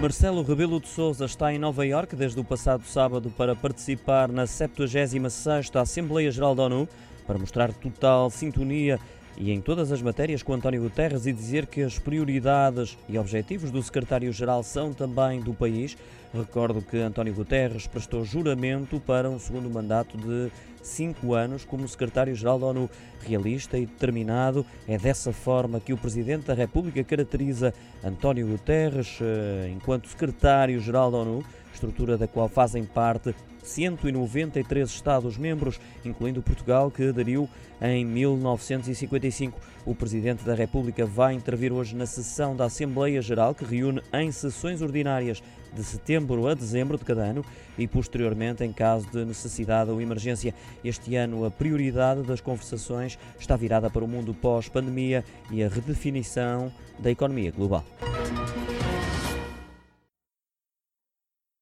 Marcelo Rebelo de Sousa está em Nova Iorque desde o passado sábado para participar na 76ª Assembleia Geral da ONU para mostrar total sintonia e em todas as matérias com António Guterres e dizer que as prioridades e objetivos do secretário-geral são também do país. Recordo que António Guterres prestou juramento para um segundo mandato de cinco anos como secretário-geral da ONU. Realista e determinado, é dessa forma que o Presidente da República caracteriza António Guterres eh, enquanto secretário-geral da ONU, estrutura da qual fazem parte 193 Estados-membros, incluindo Portugal, que aderiu em 1955. O Presidente da República vai intervir hoje na sessão da Assembleia Geral, que reúne em sessões ordinárias de setembro a dezembro de cada ano e, posteriormente, em caso de necessidade ou emergência. Este ano, a prioridade das conversações está virada para o mundo pós-pandemia e a redefinição da economia global.